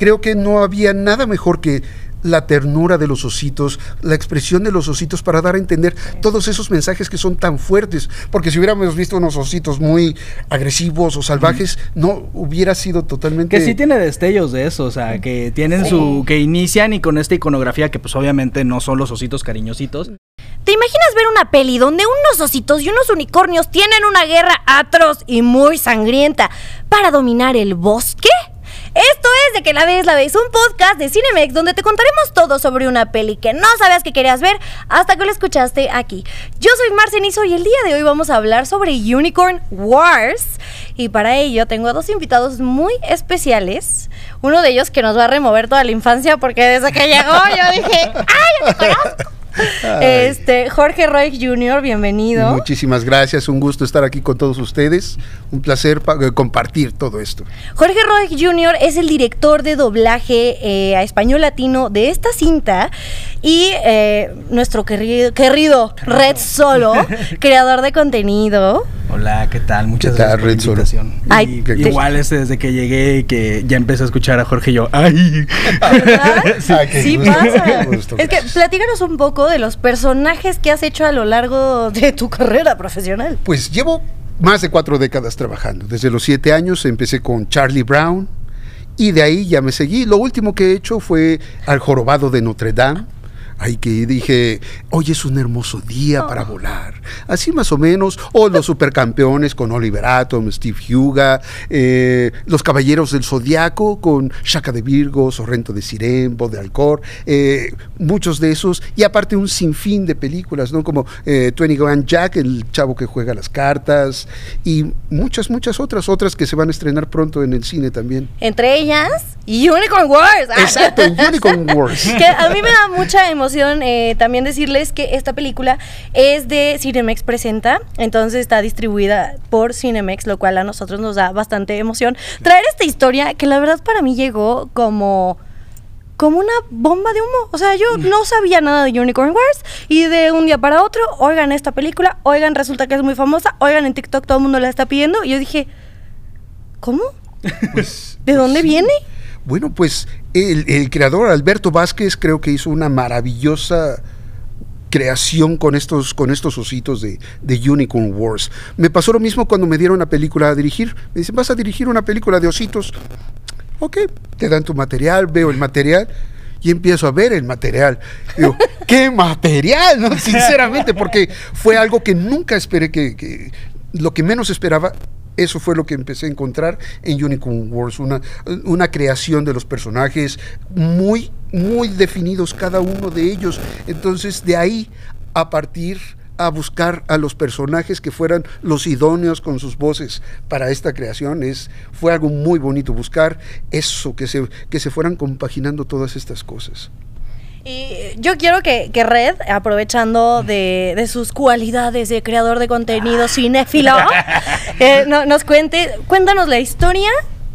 creo que no había nada mejor que la ternura de los ositos, la expresión de los ositos para dar a entender todos esos mensajes que son tan fuertes. Porque si hubiéramos visto unos ositos muy agresivos o salvajes, no hubiera sido totalmente. Que sí tiene destellos de eso, o sea, que tienen su. que inician y con esta iconografía que, pues obviamente no son los ositos cariñositos. ¿Te imaginas ver una peli donde unos ositos y unos unicornios tienen una guerra atroz y muy sangrienta para dominar el bosque? Esto es De que la ves, la ves, un podcast de Cinemex donde te contaremos todo sobre una peli que no sabías que querías ver hasta que lo escuchaste aquí. Yo soy Marcenizo y el día de hoy vamos a hablar sobre Unicorn Wars. Y para ello tengo a dos invitados muy especiales. Uno de ellos que nos va a remover toda la infancia porque desde que llegó yo dije, ¡ay, yo te conozco! Este, Jorge Roy Jr., bienvenido. Muchísimas gracias, un gusto estar aquí con todos ustedes. Un placer eh, compartir todo esto. Jorge Roy Jr. es el director de doblaje eh, a español latino de esta cinta y eh, nuestro querido, querido Red Solo, creador de contenido. Hola, ¿qué tal? Muchas gracias por igual es desde que llegué y que ya empecé a escuchar a Jorge y yo, ¡ay! sí, pasa. es que platícanos un poco de los personajes que has hecho a lo largo de tu carrera profesional. Pues llevo más de cuatro décadas trabajando. Desde los siete años empecé con Charlie Brown y de ahí ya me seguí. Lo último que he hecho fue Al Jorobado de Notre Dame Ay, que dije, hoy es un hermoso día para oh. volar. Así más o menos. O los supercampeones con Oliver Atom, Steve Huga, eh, los caballeros del Zodiaco con Shaka de Virgo, Sorrento de Sirén, Bo de Alcor, eh, muchos de esos. Y aparte un sinfín de películas, ¿no? Como eh, Twenty Grand Jack, el chavo que juega las cartas, y muchas, muchas otras, otras que se van a estrenar pronto en el cine también. Entre ellas, Unicorn Wars. Exacto, Unicorn Wars. que a mí me da mucha emoción eh, también decirles que esta película es de Cinemex Presenta, entonces está distribuida por Cinemex, lo cual a nosotros nos da bastante emoción. Traer esta historia que la verdad para mí llegó como como una bomba de humo. O sea, yo no sabía nada de Unicorn Wars y de un día para otro, oigan esta película, oigan, resulta que es muy famosa, oigan, en TikTok todo el mundo la está pidiendo y yo dije, ¿cómo? Pues, ¿De dónde pues viene? Bueno, pues el, creador Alberto Vázquez creo que hizo una maravillosa creación con estos, con estos ositos de, de, Unicorn Wars. Me pasó lo mismo cuando me dieron una película a dirigir. Me dicen, vas a dirigir una película de ositos. Ok, te dan tu material, veo el material y empiezo a ver el material. digo, ¿qué material? ¿no? Sinceramente, porque fue algo que nunca esperé que, que lo que menos esperaba eso fue lo que empecé a encontrar en Unicorn Wars, una, una creación de los personajes muy, muy definidos cada uno de ellos. Entonces, de ahí a partir a buscar a los personajes que fueran los idóneos con sus voces para esta creación. Es, fue algo muy bonito buscar eso, que se, que se fueran compaginando todas estas cosas. Y yo quiero que, Red, aprovechando de, sus cualidades de creador de contenido cinéfilo, eh, nos cuente, cuéntanos la historia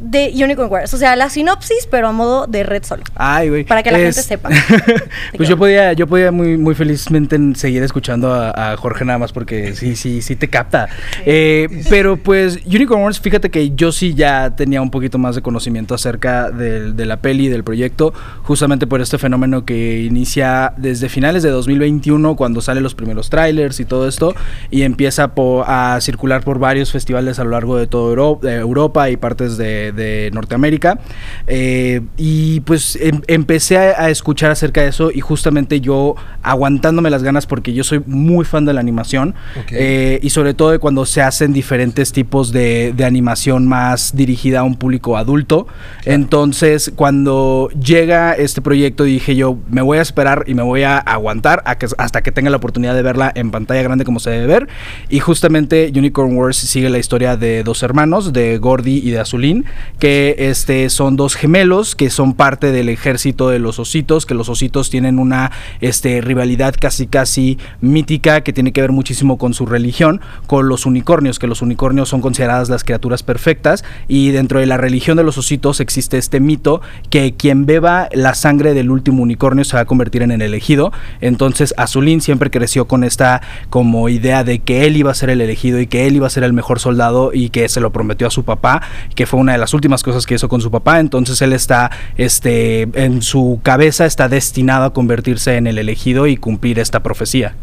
de Unicorn Wars. O sea, la sinopsis, pero a modo de red solo. Ay, güey. Para que la gente sepa. pues yo podía, yo podía muy, muy felizmente seguir escuchando a, Jorge nada más porque sí, sí, sí te capta. Eh, pero pues Unicorn Wars, fíjate que yo sí ya tenía un poquito más de conocimiento acerca de, la peli, del proyecto, justamente por este fenómeno que inicia desde finales de 2021, cuando salen los primeros trailers y todo esto, y empieza a circular por varios festivales a lo largo de toda Europa y partes de de, Norteamérica. Eh, y pues em, empecé a, escuchar acerca de eso y justamente yo aguantándome las ganas porque yo soy muy fan de la animación eh, y sobre todo de cuando se hacen diferentes tipos de, animación más dirigida a un público adulto. Entonces cuando llega este proyecto dije yo me voy a esperar y me voy a aguantar hasta que tenga la oportunidad de verla en pantalla grande como se debe ver. Y justamente Unicorn Wars sigue la historia de dos hermanos, de Gordy y de Azulín, que este, son dos gemelos que son parte del ejército de los ositos, que los ositos tienen una este, rivalidad casi casi mítica que tiene que ver muchísimo con su religión, con los unicornios, que los unicornios son consideradas las criaturas perfectas y dentro de la religión de los ositos existe este mito que quien beba la sangre del último unicornio se va a convertir en el elegido. Entonces Azulín siempre creció con esta como idea de que él iba a ser el elegido y que él iba a ser el mejor soldado y que se lo prometió a su papá, que fue una de las las últimas cosas que hizo con su papá, entonces él está, este, en su cabeza está destinado a convertirse en el elegido y cumplir esta profecía.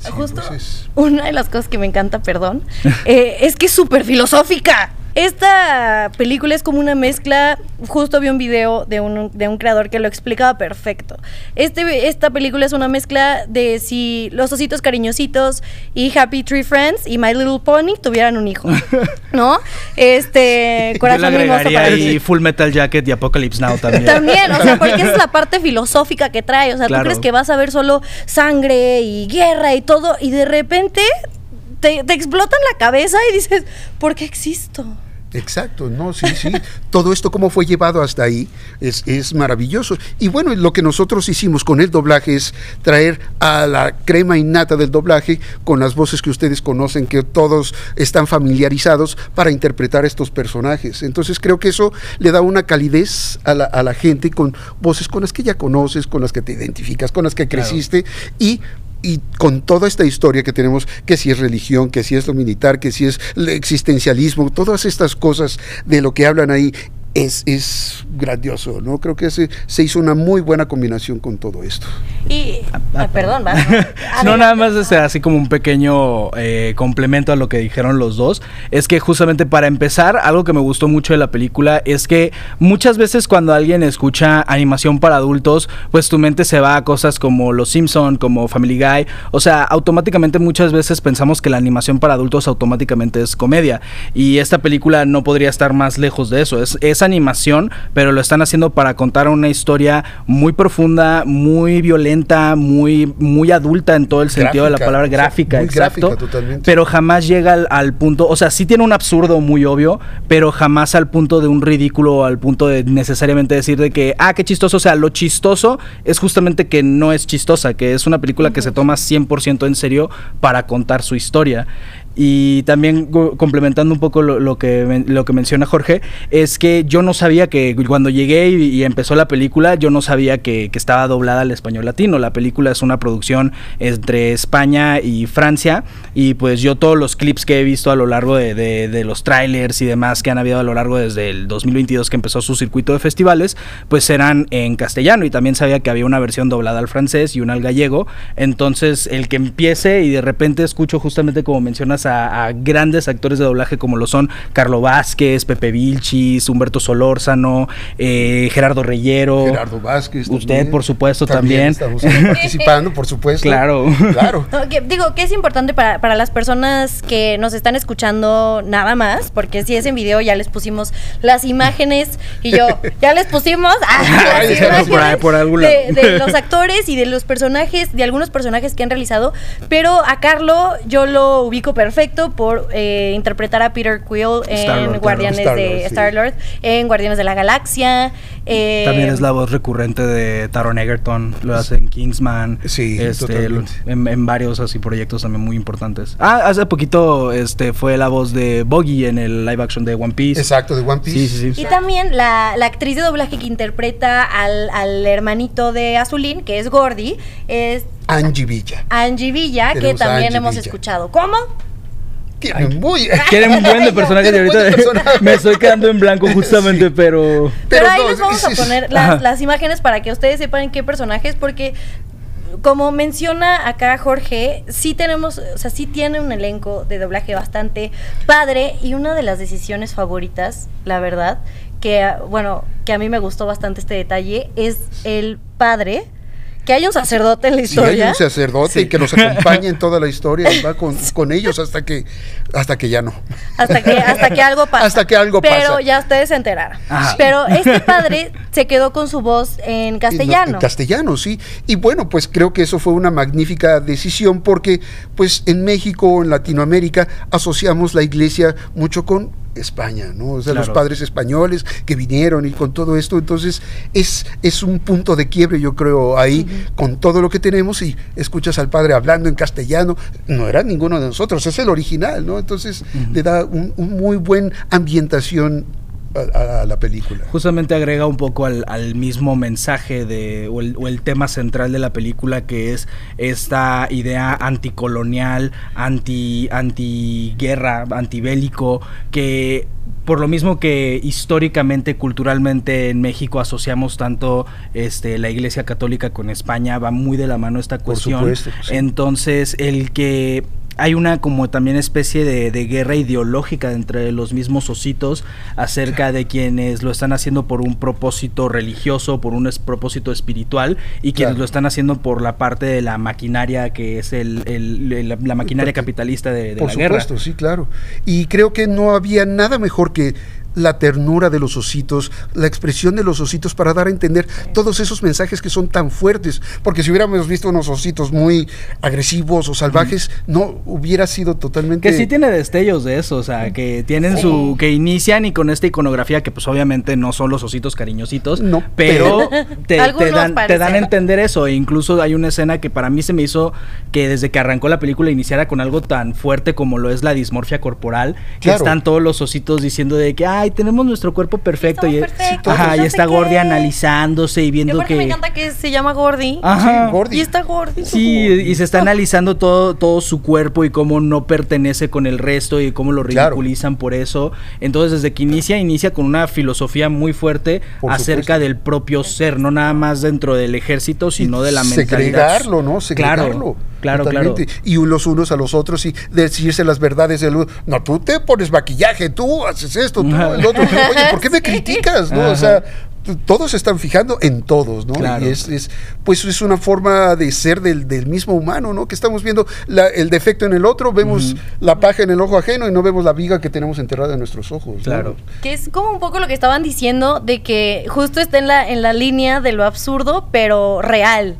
Sí, Justo pues una de las cosas que me encanta, perdón, eh, es que es súper filosófica. Esta película es como una mezcla, justo vi un video de un, de un creador que lo explicaba perfecto. Este, esta película es una mezcla de si los ositos cariñositos y Happy Tree Friends y My Little Pony tuvieran un hijo, ¿no? Este, corazón Yo para Full Metal Jacket y Apocalypse Now también. También, o sea, porque esa es la parte filosófica que trae, o sea, tú crees que vas a ver solo sangre y guerra y todo y de repente te, te explotan la cabeza y dices, ¿por qué existo? Exacto, no, sí, sí. Todo esto, cómo fue llevado hasta ahí, es, es, maravilloso. Y bueno, lo que nosotros hicimos con el doblaje es traer a la crema innata del doblaje con las voces que ustedes conocen, que todos están familiarizados para interpretar estos personajes. Entonces creo que eso le da una calidez a la, a la gente con voces con las que ya conoces, con las que te identificas, con las que creciste y y con toda esta historia que tenemos, que si es religión, que si es lo militar, que si es el existencialismo, todas estas cosas de lo que hablan ahí, es, es grandioso, ¿no? Creo que se, se hizo una muy buena combinación con todo esto. Y, ah, ah, perdón, va. no, nada más este, así como un pequeño eh, complemento a lo que dijeron los dos, es que justamente para empezar, algo que me gustó mucho de la película es que muchas veces cuando alguien escucha animación para adultos, pues tu mente se va a cosas como Los Simpson, como Family Guy, o sea, automáticamente muchas veces pensamos que la animación para adultos automáticamente es comedia, y esta película no podría estar más lejos de eso, es, es animación, pero lo están haciendo para contar una historia muy profunda, muy violenta, muy, muy adulta en todo el sentido de la palabra gráfica, exacto. pero jamás llega al, punto, o sea, sí tiene un absurdo muy obvio, pero jamás al punto de un ridículo, al punto de necesariamente decir de que, ah, qué chistoso, o sea, lo chistoso es justamente que no es chistosa, que es una película que se toma 100% en serio para contar su historia. Y también complementando un poco lo, que, lo que menciona Jorge, es que yo no sabía que cuando llegué y, empezó la película, yo no sabía que, estaba doblada al español latino. La película es una producción entre España y Francia y pues yo todos los clips que he visto a lo largo de, los trailers y demás que han habido a lo largo desde el 2022 que empezó su circuito de festivales, pues eran en castellano y también sabía que había una versión doblada al francés y una al gallego. Entonces el que empiece y de repente escucho justamente como mencionas a, grandes actores de doblaje como lo son Carlo Vázquez, Pepe Vilchis, Humberto Solórzano, eh, Gerardo Reyero. Gerardo Vázquez. Usted, por supuesto, también. Estamos participando, por supuesto. Claro. Claro. digo que es importante para, para las personas que nos están escuchando nada más, porque si es en video ya les pusimos las imágenes y yo, ya les pusimos ah, las imágenes de, los actores y de los personajes, de algunos personajes que han realizado, pero a Carlo yo lo ubico perfecto perfecto por eh, interpretar a Peter Quill en Guardianes de Star Lord, en Guardianes de la Galaxia. Eh, También es la voz recurrente de Taron Egerton, lo hace en Kingsman. Sí, este, en, varios así proyectos también muy importantes. Ah, hace poquito este fue la voz de Boggy en el live action de One Piece. Exacto, de One Piece. Sí, sí, sí. Y también la, actriz de doblaje que interpreta al, al hermanito de Azulín, que es Gordy, es Angie Villa. Angie Villa, que también hemos escuchado. ¿Cómo? Quieren muy. Quieren un buen de personajes y ahorita me estoy quedando en blanco justamente, pero. Pero, ahí les vamos a poner las, imágenes para que ustedes sepan qué personajes, porque como menciona acá Jorge, sí tenemos, o sea, sí tiene un elenco de doblaje bastante padre y una de las decisiones favoritas, la verdad, que bueno, que a mí me gustó bastante este detalle, es el padre que hay un sacerdote en la historia. Sí, hay un sacerdote y que nos acompañe en toda la historia, va con, ellos hasta que, hasta que ya no. Hasta que, hasta que algo pasa. Hasta que algo pasa. Pero ya ustedes se enteraron. Pero este padre se quedó con su voz en castellano. en castellano, sí. Y bueno, pues creo que eso fue una magnífica decisión porque pues en México, en Latinoamérica, asociamos la iglesia mucho con España, ¿no? O sea, los padres españoles que vinieron y con todo esto, entonces es, es un punto de quiebre, yo creo, ahí, con todo lo que tenemos y escuchas al padre hablando en castellano, no era ninguno de nosotros, es el original, ¿no? Entonces le da un, un muy buen ambientación a, la película. Justamente agrega un poco al, mismo mensaje de, o el, tema central de la película que es esta idea anticolonial, anti, antiguerra, antibélico, que por lo mismo que históricamente, culturalmente en México asociamos tanto este, la Iglesia Católica con España, va muy de la mano esta cuestión. supuesto, sí. Entonces, el que hay una como también especie de, de guerra ideológica entre los mismos ositos acerca de quienes lo están haciendo por un propósito religioso, por un es- propósito espiritual y quienes Claro. lo están haciendo por la parte de la maquinaria que es el, el- el- la, la maquinaria capitalista de, de Por la guerra. supuesto, sí, claro. Y creo que no había nada mejor que la ternura de los ositos, la expresión de los ositos para dar a entender todos esos mensajes que son tan fuertes. Porque si hubiéramos visto unos ositos muy agresivos o salvajes, no hubiera sido totalmente... Que sí tiene destellos de eso, o sea, que tienen su. que inician y con esta iconografía que, pues obviamente no son los ositos cariñositos, No, pero te, dan, te dan a entender eso. E incluso hay una escena que para mí se me hizo que desde que arrancó la película iniciara con algo tan fuerte como lo es la dismorfia corporal, que Claro. están todos los ositos diciendo de que, ay, tenemos nuestro cuerpo perfecto. Y, perfectos, ajá, y está qué. Gordy analizándose y viendo aparte que. me encanta que se llama Gordy. Ajá. Sí, Gordy. Y está Gordy. Sí, y se está analizando todo, todo su cuerpo y cómo no pertenece con el resto y cómo lo Claro. ridiculizan por eso. Entonces, desde que inicia, inicia con una filosofía muy fuerte Por acerca supuesto. del propio ser, no nada más dentro del ejército, sino de la mentalidad. segregarlo, ¿no? Segregarlo. Claro, claro, claro. totalmente. Y los unos a los otros y decirse las verdades del uno. No, tú te pones maquillaje, tú haces esto, tú el otro. Oye, ¿por qué me criticas? ¿no? O sea, todos se están fijando en todos, ¿no? Claro. Y es, es, pues es una forma de ser del, del mismo humano, ¿no? Que estamos viendo la- el defecto en el otro, vemos la paja en el ojo ajeno y no vemos la viga que tenemos enterrada en nuestros ojos. ¿no? Claro. Que es como un poco lo que estaban diciendo de que justo está en la, en la línea de lo absurdo, pero real.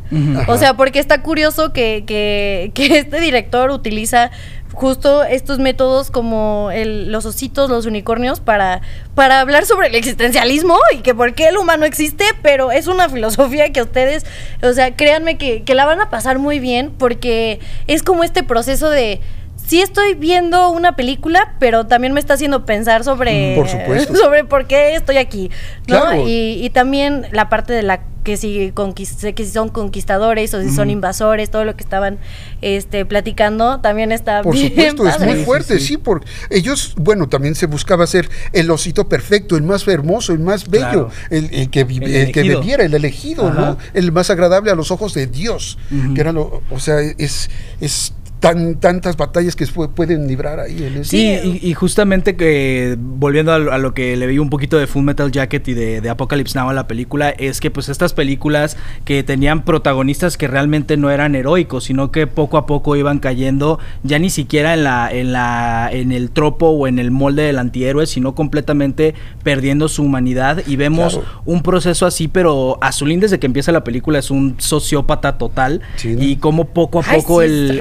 O sea, porque está curioso que, que, que este director utiliza justo estos métodos como el- los ositos, los unicornios, para, para hablar sobre el existencialismo y que por qué el humano existe, pero es una filosofía que ustedes, o sea, créanme que, que la van a pasar muy bien porque es como este proceso de... Sí estoy viendo una película, pero también me está haciendo pensar sobre, Por supuesto. sobre por qué estoy aquí, ¿no? Claro. Y, y también la parte de la que si, conquist- que si son conquistadores o si son invasores, todo lo que estaban este, platicando, también está Por bien supuesto, es muy sí, fuerte, sí, sí. porque ellos, bueno, también se buscaba ser el osito perfecto, el más hermoso, el más bello, Claro. el, el que, El el que bebiera, el elegido, Ajá. ¿no? El más agradable a los ojos de Dios, que era lo, o sea, es, es tan, tantas batallas que pu- pueden librar ahí. es- Sí, y, y justamente que volviendo a, lo- a lo que le vi un poquito de Full Metal Jacket y de, de Apocalypse Now a la película, es que pues estas películas que tenían protagonistas que realmente no eran heroicos, sino que poco a poco iban cayendo ya ni siquiera en la, en la, en el tropo o en el molde del antihéroe, sino completamente perdiendo su humanidad. Y vemos Claro. un proceso así, pero Azulín desde que empieza la película es un sociópata total. Sí, ¿no? Y como poco a Ay, poco sí, el,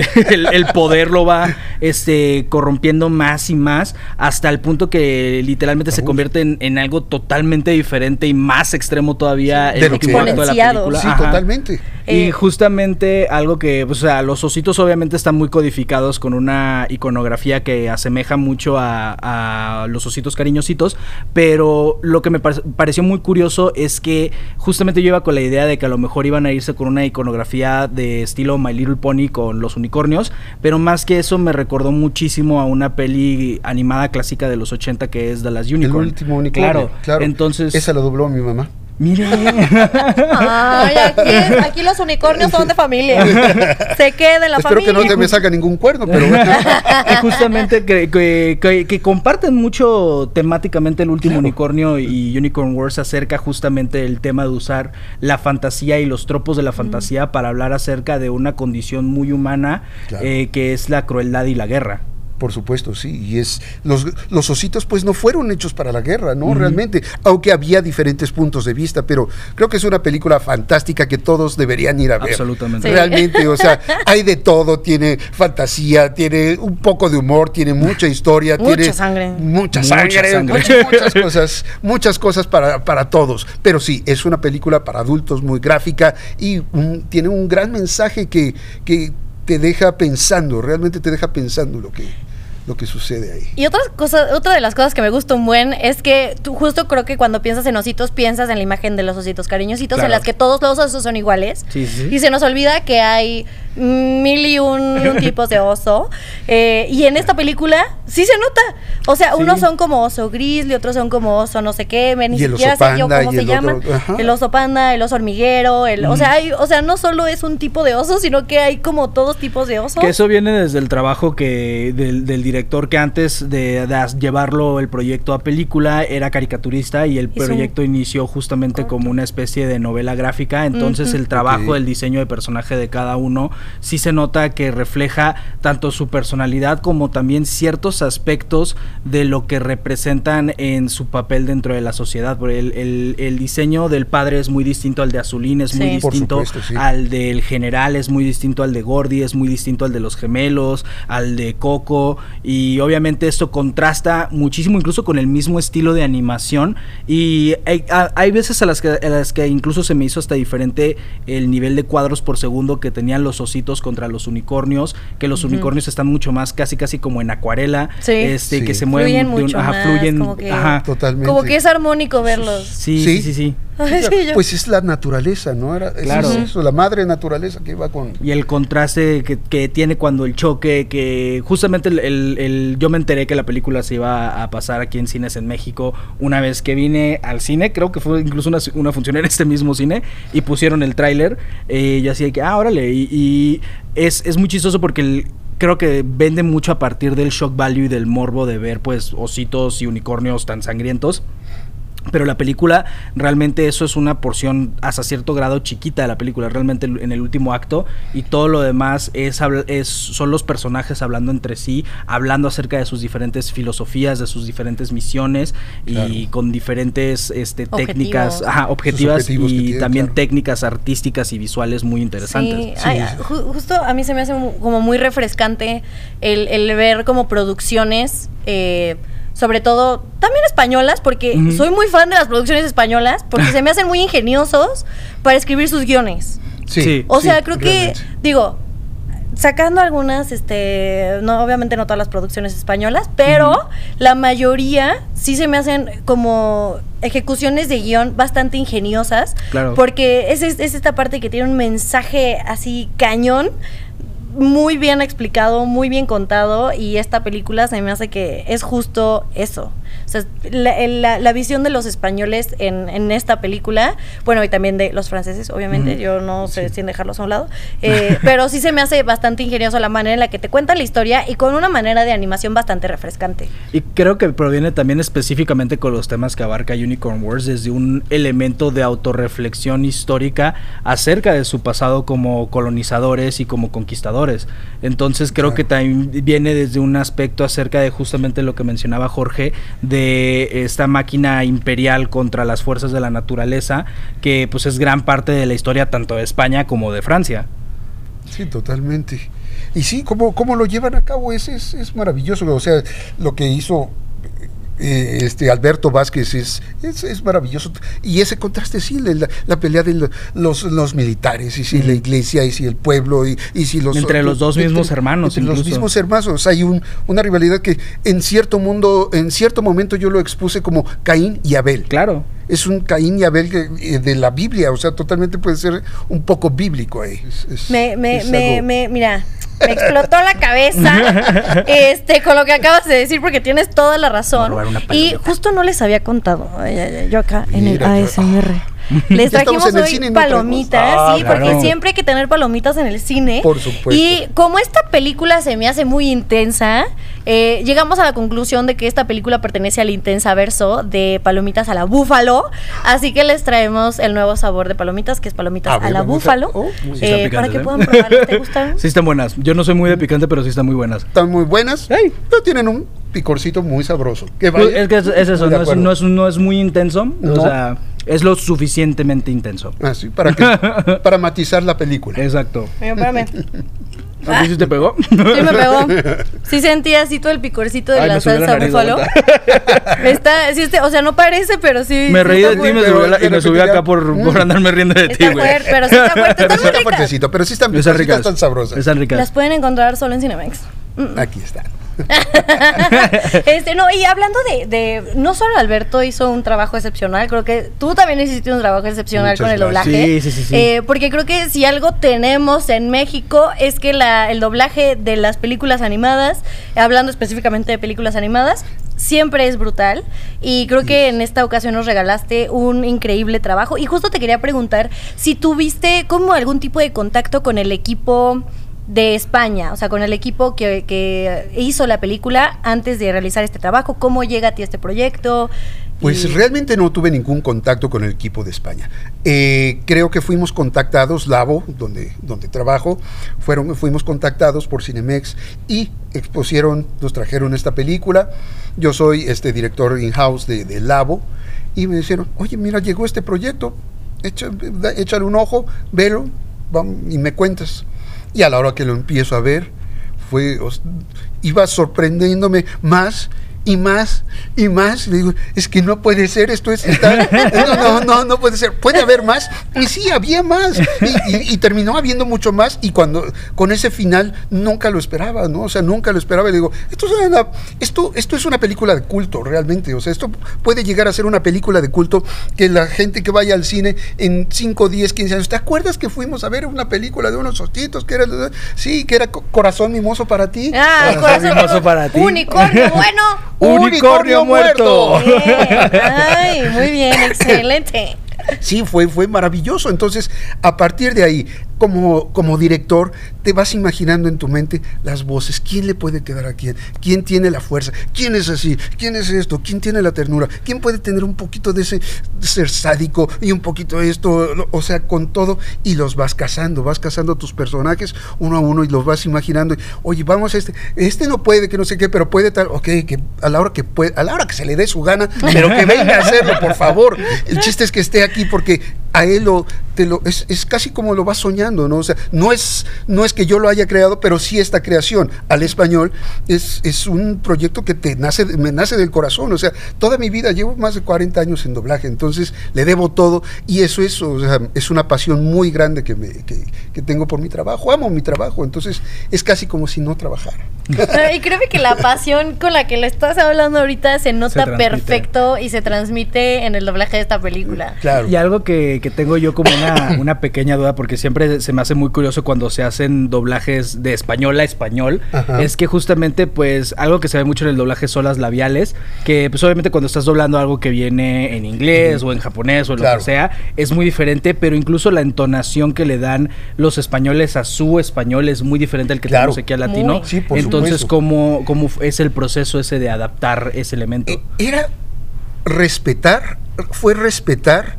el, el, el poder lo va este, corrompiendo más y más hasta el punto que literalmente se convierte en, en algo totalmente diferente y más extremo todavía Sí, en de el lo que último era. acto de la película. Sí, Ajá. totalmente. Y Eh, justamente algo que, pues, o sea, los ositos obviamente están muy codificados con una iconografía que asemeja mucho a, a los ositos cariñositos, pero lo que me pare- pareció muy curioso es que justamente yo iba con la idea de que a lo mejor iban a irse con una iconografía de estilo My Little Pony con los unicornios, pero más que eso me recordó muchísimo a una peli animada clásica de los 80 que es The Last El Unicorn. último unicornio. Claro, Claro. entonces... Esa la dobló mi mamá. Mire. Ay, aquí, aquí los unicornios son de familia. Se queda en la Espero familia. que no te me saca ningún cuerno, pero bueno. justamente que, que- que- que comparten mucho temáticamente el último unicornio y Unicorn Wars acerca justamente el tema de usar la fantasía y los tropos de la fantasía para hablar acerca de una condición muy humana Claro. eh, que es la crueldad y la guerra. Por supuesto, sí. Y es los, los ositos, pues no fueron hechos para la guerra, ¿no? Realmente. Aunque había diferentes puntos de vista, pero creo que es una película fantástica que todos deberían ir a ver. Absolutamente. Sí. Realmente, o sea, hay de todo, tiene fantasía, tiene un poco de humor, tiene mucha historia, Mucha tiene sangre. mucha Mucha sangre, sangre. muchas, muchas cosas, muchas cosas para, para todos. Pero sí, es una película para adultos muy gráfica y un- tiene un gran mensaje que, que te deja pensando, realmente te deja pensando lo que lo que sucede ahí. Y otra cosa, otra de las cosas que me gusta un buen es que tú justo creo que cuando piensas en ositos piensas en la imagen de los ositos cariñositos Claro. en las que todos los osos son iguales. Sí, sí. Y se nos olvida que hay mil y un, tipos de oso. Eh, y en esta película sí se nota. O sea, Sí. unos son como oso grizzly, otros son como oso no sé qué, ni siquiera sé yo cómo se el llaman. otro. El oso panda, el oso hormiguero, el, o sea, hay, o sea, no solo es un tipo de oso, sino que hay como todos tipos de osos. Que eso viene desde el trabajo que del, del director que antes de, llevarlo el proyecto a película era caricaturista y el Hizo un- proyecto inició justamente como una especie de novela gráfica. Entonces el trabajo del diseño de personaje de cada uno sí se nota que refleja tanto su personalidad como también ciertos aspectos de lo que representan en su papel dentro de la sociedad. Porque el, el- el diseño del padre es muy distinto al de Azulín, es muy Sí. Distinto supuesto, sí. al del general, es muy distinto al de Gordy, es muy distinto al de los gemelos, al de Coco y obviamente esto contrasta muchísimo incluso con el mismo estilo de animación y hay, hay veces a las, que, a las que incluso se me hizo hasta diferente el nivel de cuadros por segundo que tenían los ositos contra los unicornios, que los unicornios están mucho más casi casi como en acuarela, Sí. este Sí. que se mueven Fluyen de un- mucho ajá, más, fluyen, como que- ajá. Totalmente. Como que es armónico verlos. Sí, Sí. sí, sí, sí, Pues es la naturaleza, ¿no? Era, es Claro. eso, la madre naturaleza que va con... Y el contraste que, que tiene cuando el choque, que justamente el, el- el- yo me enteré que la película se iba a pasar aquí en cines en México una vez que vine al cine, creo que fue incluso una, una función en este mismo cine, y pusieron el tráiler, eh, y así de que, ah, órale, y, y es, es muy chistoso porque el- creo que vende mucho a partir del shock value y del morbo de ver pues ositos y unicornios tan sangrientos. Pero la película, realmente eso es una porción hasta cierto grado chiquita de la película, realmente en el último acto, y todo lo demás es, habl- es son los personajes hablando entre sí, hablando acerca de sus diferentes filosofías, de sus diferentes misiones, y con diferentes este, Objetivos. técnicas ajá, objetivas y tienen, también claro. técnicas artísticas y visuales muy interesantes. Sí, ay, justo a mí se me hace como muy refrescante el, el ver como producciones, eh, sobre todo también españolas, porque soy muy fan de las producciones españolas, porque se me hacen muy ingeniosos para escribir sus guiones. Sí, Sí. O sí, sea, creo que, realmente. digo, sacando algunas, este, no, obviamente no todas las producciones españolas, pero la mayoría sí se me hacen como ejecuciones de guion bastante ingeniosas. Claro. Porque es, es- es esta parte que tiene un mensaje así cañón. Muy bien explicado, muy bien contado y esta película se me hace que es justo eso. O sea, la, la- la visión de los españoles en, en esta película, bueno, y también de los franceses, obviamente, Ujú. yo no sé sin dejarlos a un lado, eh, pero sí se me hace bastante ingenioso la manera en la que te cuenta la historia y con una manera de animación bastante refrescante. Y creo que proviene también específicamente con los temas que abarca Unicorn Wars desde un elemento de autorreflexión histórica acerca de su pasado como colonizadores y como conquistadores. Entonces creo Claro. que también viene desde un aspecto acerca de justamente lo que mencionaba Jorge, de esta máquina imperial contra las fuerzas de la naturaleza, que pues es gran parte de la historia tanto de España como de Francia. Sí, totalmente. Y sí, cómo, cómo lo llevan a cabo es, es, es maravilloso. O sea, lo que hizo eh, este Alberto Vázquez es, es, es maravilloso. Y ese contraste, sí, la, la pelea de lo- los, los militares, y si la Mm. iglesia, y si el pueblo, y, y si los... Entre los dos mismos hermanos, Entre los mismos hermanos. Hay un, una rivalidad que en cierto mundo, en cierto momento yo lo expuse como Caín y Abel Claro. es un Caín y Abel que- eh, de la Biblia, o sea, totalmente puede ser un poco bíblico ahí. Es- es- Me, me, es me, algo- me- mira, me explotó la cabeza este, con lo que acabas de decir, porque tienes toda la razón. Y justo no les había contado, yo acá en el yo- ASMR. Les trajimos hoy cine y no palomitas, Ah, sí, porque siempre hay que tener palomitas en el cine. Por supuesto. Y como esta película se me hace muy intensa, eh, llegamos a la conclusión de que esta película pertenece al intensa verso de palomitas a la búfalo. Así que les traemos el nuevo sabor de palomitas, que es palomitas A a, la a- búfalo. oh, Sí están eh, para que ¿eh? puedan probarlas. ¿Te gustan? Sí están buenas. Yo no soy muy de picante, pero sí están muy buenas. Están muy buenas, Ey. pero tienen un picorcito muy sabroso. Que Pues, vaya, es que es, es eso, no es, no, es, no es muy intenso. No. O sea, es lo suficientemente intenso. Ah, sí, para, que- para matizar la película. Exacto. Mira, espérame. ¿A ti sí te pegó? Sí me pegó. Sí sentí así todo el picorcito de Ay, la salsa búfalo. Está, sí, este, o sea, no parece, pero sí. me sí reí de ti y me fuerte. subió, la- y Pero me subí acá por, por Mm. andarme riendo de ti, güey. pero sí está fuerte. Pero Está sí muy está rica. fuertecito, pero sí están Están picositas, ricas. están sabrosas. Están ricas. Las pueden encontrar solo en Cinemex. Mm. Aquí están. este, no, y hablando de, de, no solo Alberto hizo un trabajo excepcional, creo que tú también hiciste un trabajo excepcional Muchas con el gracias. doblaje. Sí, sí, sí, sí. Eh, porque creo que si algo tenemos en México es que la, el doblaje de las películas animadas, hablando específicamente de películas animadas, siempre es brutal. Y creo que en esta ocasión nos regalaste un increíble trabajo. Y justo te quería preguntar si tuviste como algún tipo de contacto con el equipo de España, o sea, con el equipo que, que hizo la película antes de realizar este trabajo. ¿Cómo llega a ti este proyecto? Pues Y- realmente no tuve ningún contacto con el equipo de España. Eh, creo que fuimos contactados, Labo, donde, donde trabajo, fueron, fuimos contactados por Cinemex y expusieron, nos trajeron esta película. Yo soy este director in-house de, de Labo y me dijeron, oye, mira, llegó este proyecto, da- échale un ojo, velo y me cuentas. Y a la hora que lo empiezo a ver, fue, os- iba sorprendiéndome más y más y más. Le digo, es que no puede ser, esto es, está- no, no, no, no puede ser, puede haber más. Y sí, había más. Y, y- y terminó habiendo mucho más. Y cuando, con ese final, nunca lo esperaba, ¿no? O sea, nunca lo esperaba. Y le digo, esto es una, esto, esto es una película de culto, realmente. O sea, esto puede llegar a ser una película de culto que la gente que vaya al cine en 5, 10, 15 años, ¿te acuerdas que fuimos a ver una película de unos ostitos que era, sí, que era Co- Corazón Mimoso para ti? Ah, Corazón corazón hermoso para ti. Unicornio, bueno. Unicornio muerto. Bien. Ay, muy bien, excelente. Sí, fue, fue maravilloso. Entonces, a partir de ahí, como, como director, te vas imaginando en tu mente las voces. ¿Quién le puede quedar a quién? ¿Quién tiene la fuerza? ¿Quién es así? ¿Quién es esto? ¿Quién tiene la ternura? ¿Quién puede tener un poquito de ese ser sádico y un poquito de esto? O sea, con todo. Y los vas cazando, vas cazando tus personajes uno a uno y los vas imaginando. Oye, vamos a este. Este no puede, que no sé qué, pero puede tal. Ok, que a la hora que puede, a la hora que se le dé su gana, pero que venga a hacerlo, por favor. El chiste es que esté aquí porque a él lo, te lo, es, es casi como lo vas soñando, ¿no? O sea, no es, no es que yo lo haya creado, pero sí esta creación al español es, es un proyecto que te nace, me nace del corazón. O sea, toda mi vida, llevo más de 40 años en doblaje, entonces le debo todo y eso es, o sea, es una pasión muy grande que, me, que, que tengo por mi trabajo. Amo mi trabajo, entonces es casi como si no trabajara. Y creo que la pasión con la que lo estás hablando ahorita se nota perfecto y se transmite en el doblaje de esta película. Claro. Y algo que, que tengo yo como una, una pequeña duda, porque siempre se me hace muy curioso cuando se hacen doblajes de español a español, Ajá. es que justamente pues algo que se ve mucho en el doblaje son las labiales, que pues obviamente cuando estás doblando algo que viene en inglés o en japonés o en lo que sea, es muy diferente, pero incluso la entonación que le dan los españoles a su español es muy diferente al que Claro. tenemos aquí al latino. Muy. Sí, por Entonces, supuesto. ¿cómo, ¿cómo es el proceso ese de adaptar ese elemento? Eh, Era respetar, fue respetar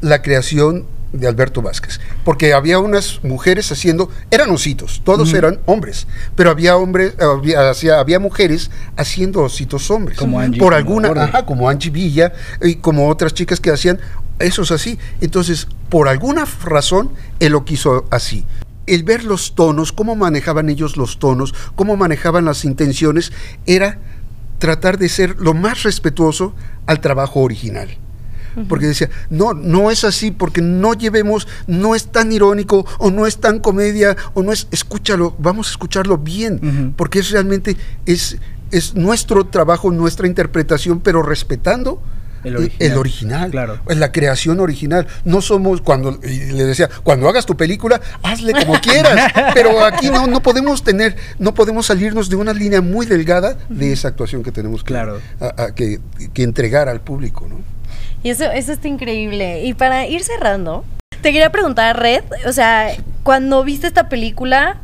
la creación de Alberto Vázquez, porque había unas mujeres haciendo, eran ositos, todos eran hombres, pero había hombres, había, hacía- había mujeres haciendo ositos hombres, Como Angie, por como alguna, ajá, como Angie Villa y como otras chicas que hacían esos así. Entonces, por alguna razón, él lo quiso así. El ver los tonos, cómo manejaban ellos los tonos, cómo manejaban las intenciones, era tratar de ser lo más respetuoso al trabajo original. Porque decía, no, no es así, porque no llevemos, no es tan irónico, o no es tan comedia, o no es, escúchalo, vamos a escucharlo bien, porque es realmente, es, es nuestro trabajo, nuestra interpretación, pero respetando El original. el original, Claro. es la creación original. No somos, cuando le decía, cuando hagas tu película, hazle como quieras, pero aquí no, no podemos tener, no podemos salirnos de una línea muy delgada de esa actuación que tenemos que, Claro. a- a- que, que entregar al público, ¿no? Y eso, eso está increíble. Y para ir cerrando, te quería preguntar, Red, o sea, cuando viste esta película,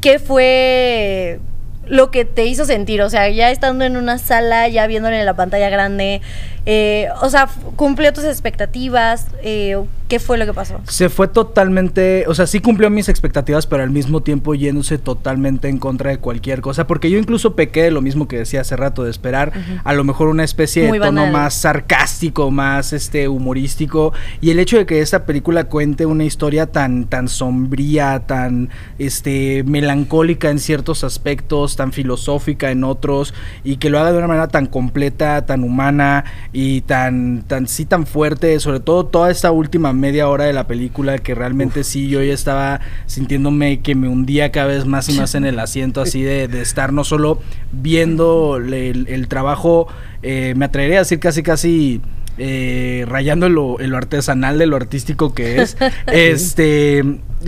¿qué fue lo que te hizo sentir? O sea, ya estando en una sala, ya viéndole en la pantalla grande, eh, o sea, ¿cumplió tus expectativas? Eh, ¿Qué fue lo que pasó? Se fue totalmente, o sea, sí cumplió mis expectativas, pero al mismo tiempo yéndose totalmente en contra de cualquier cosa, porque yo incluso pequé de lo mismo que decía hace rato, de esperar a lo mejor una especie Muy de tono banal. más sarcástico, más este humorístico, y el hecho de que esta película cuente una historia tan tan sombría, tan este melancólica en ciertos aspectos, tan filosófica en otros y que lo haga de una manera tan completa, tan humana, y tan, tan, sí, tan fuerte, sobre todo toda esta última media hora de la película que realmente sí yo ya estaba sintiéndome que me hundía cada vez más y más en el asiento así de, de estar no solo viendo el, el trabajo, eh, me atrevería a decir casi casi eh, rayando en lo, en lo artesanal de lo artístico que es, este,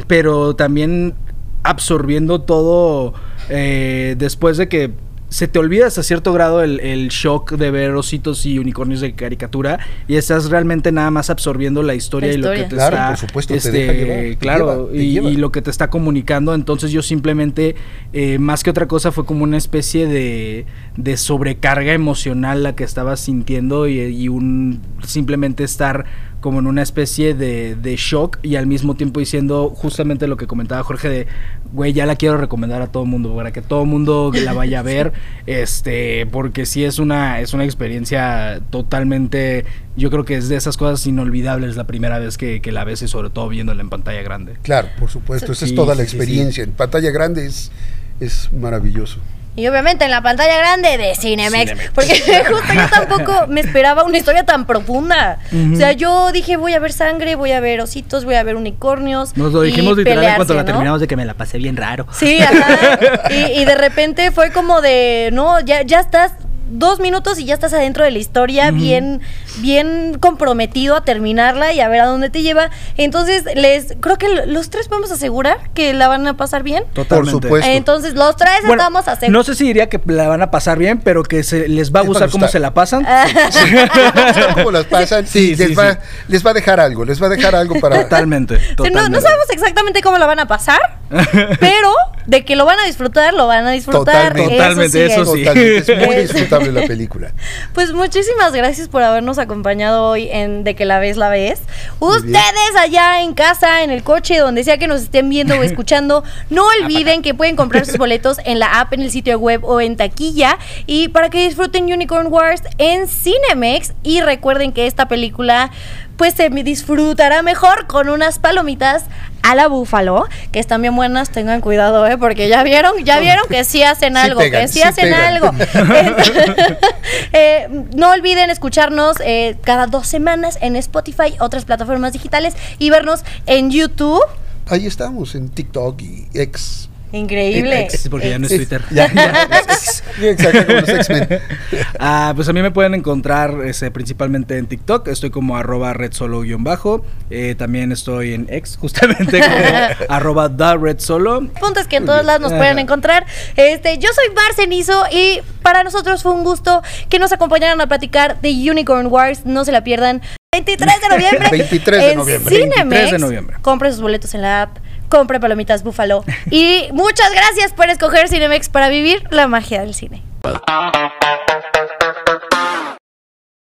pero también absorbiendo todo eh, después de que se te olvida hasta cierto grado el, el, shock de ver ositos y unicornios de caricatura y estás realmente nada más absorbiendo la historia, La y lo que te Claro, está por supuesto, te este, deja llevar, te claro lleva, te y, lleva. y lo que te está comunicando entonces yo simplemente eh, más que otra cosa fue como una especie de, de sobrecarga emocional la que estaba sintiendo y, y un simplemente estar como en una especie de, de shock y al mismo tiempo diciendo justamente lo que comentaba Jorge de, güey, ya la quiero recomendar a todo el mundo, para que todo el mundo la vaya a ver, este, porque sí es una, es una experiencia totalmente, yo creo que es de esas cosas inolvidables la primera vez que, que la ves y sobre todo viéndola en pantalla grande. Claro, por supuesto, esa Sí, es toda la sí, experiencia. En pantalla grande es, es maravilloso. Y obviamente en la pantalla grande de Cinemex. Porque justo yo tampoco me esperaba una historia tan profunda. O sea, yo dije, voy a ver sangre, voy a ver ositos, voy a ver unicornios. Nos lo dijimos literal pelearse, la ¿no? terminamos de que me la pasé bien raro. Sí, ajá. Y, y de repente fue como de, no, ya, ya estás dos minutos y ya estás adentro de la historia, bien, bien comprometido a terminarla y a ver a dónde te lleva. Entonces, les, creo que los tres podemos asegurar que la van a pasar bien. Totalmente. Por supuesto. Entonces, los tres Bueno, estamos a no sé si diría que la van a pasar bien, pero que se les va a gustar cómo se la pasan. ¿Cómo las pasan? Sí, les, va, les va a dejar algo, les va a dejar algo para... Totalmente. No, no sabemos exactamente cómo la van a pasar, pero de que lo van a disfrutar, lo van a disfrutar. Totalmente. Totalmente, sí eso es. sí. Totalmente, es muy disfrutable la película. Pues muchísimas gracias por habernos acompañado hoy en De que la ves, la ves. Ustedes allá en casa, en el coche, donde sea que nos estén viendo o escuchando, no olviden que pueden comprar sus boletos en la app, en el sitio web o en taquilla. Y para que disfruten Unicorn Wars en Cinemex. Y recuerden que esta película pues se disfrutará mejor con unas palomitas a la búfalo, que están bien buenas, tengan cuidado, ¿eh? porque ya vieron, ya vieron que sí hacen Sí algo, pegan, que sí, sí hacen pegan. algo. Eh, no olviden escucharnos eh, cada dos semanas en Spotify, otras plataformas digitales y vernos en YouTube. Ahí estamos, en TikTok y X. Increíble. Porque ya no es Twitter. Ya, ya. Exacto, como los X-Men. Ah, pues a mí me pueden encontrar este, principalmente en TikTok. Estoy como arroba red solo guion bajo. Eh, también estoy en X, justamente como arroba da red solo. El punto es que en todos lados nos pueden Ajá. encontrar. Este, yo soy Bar Cenizo y para nosotros fue un gusto que nos acompañaran a platicar de Unicorn Wars. No se la pierdan. 23 de noviembre. 23 de en noviembre. Cinemex. 23 de noviembre. Compre sus boletos en la app. Compre palomitas Búfalo. y muchas gracias por escoger Cinemex para vivir la magia del cine.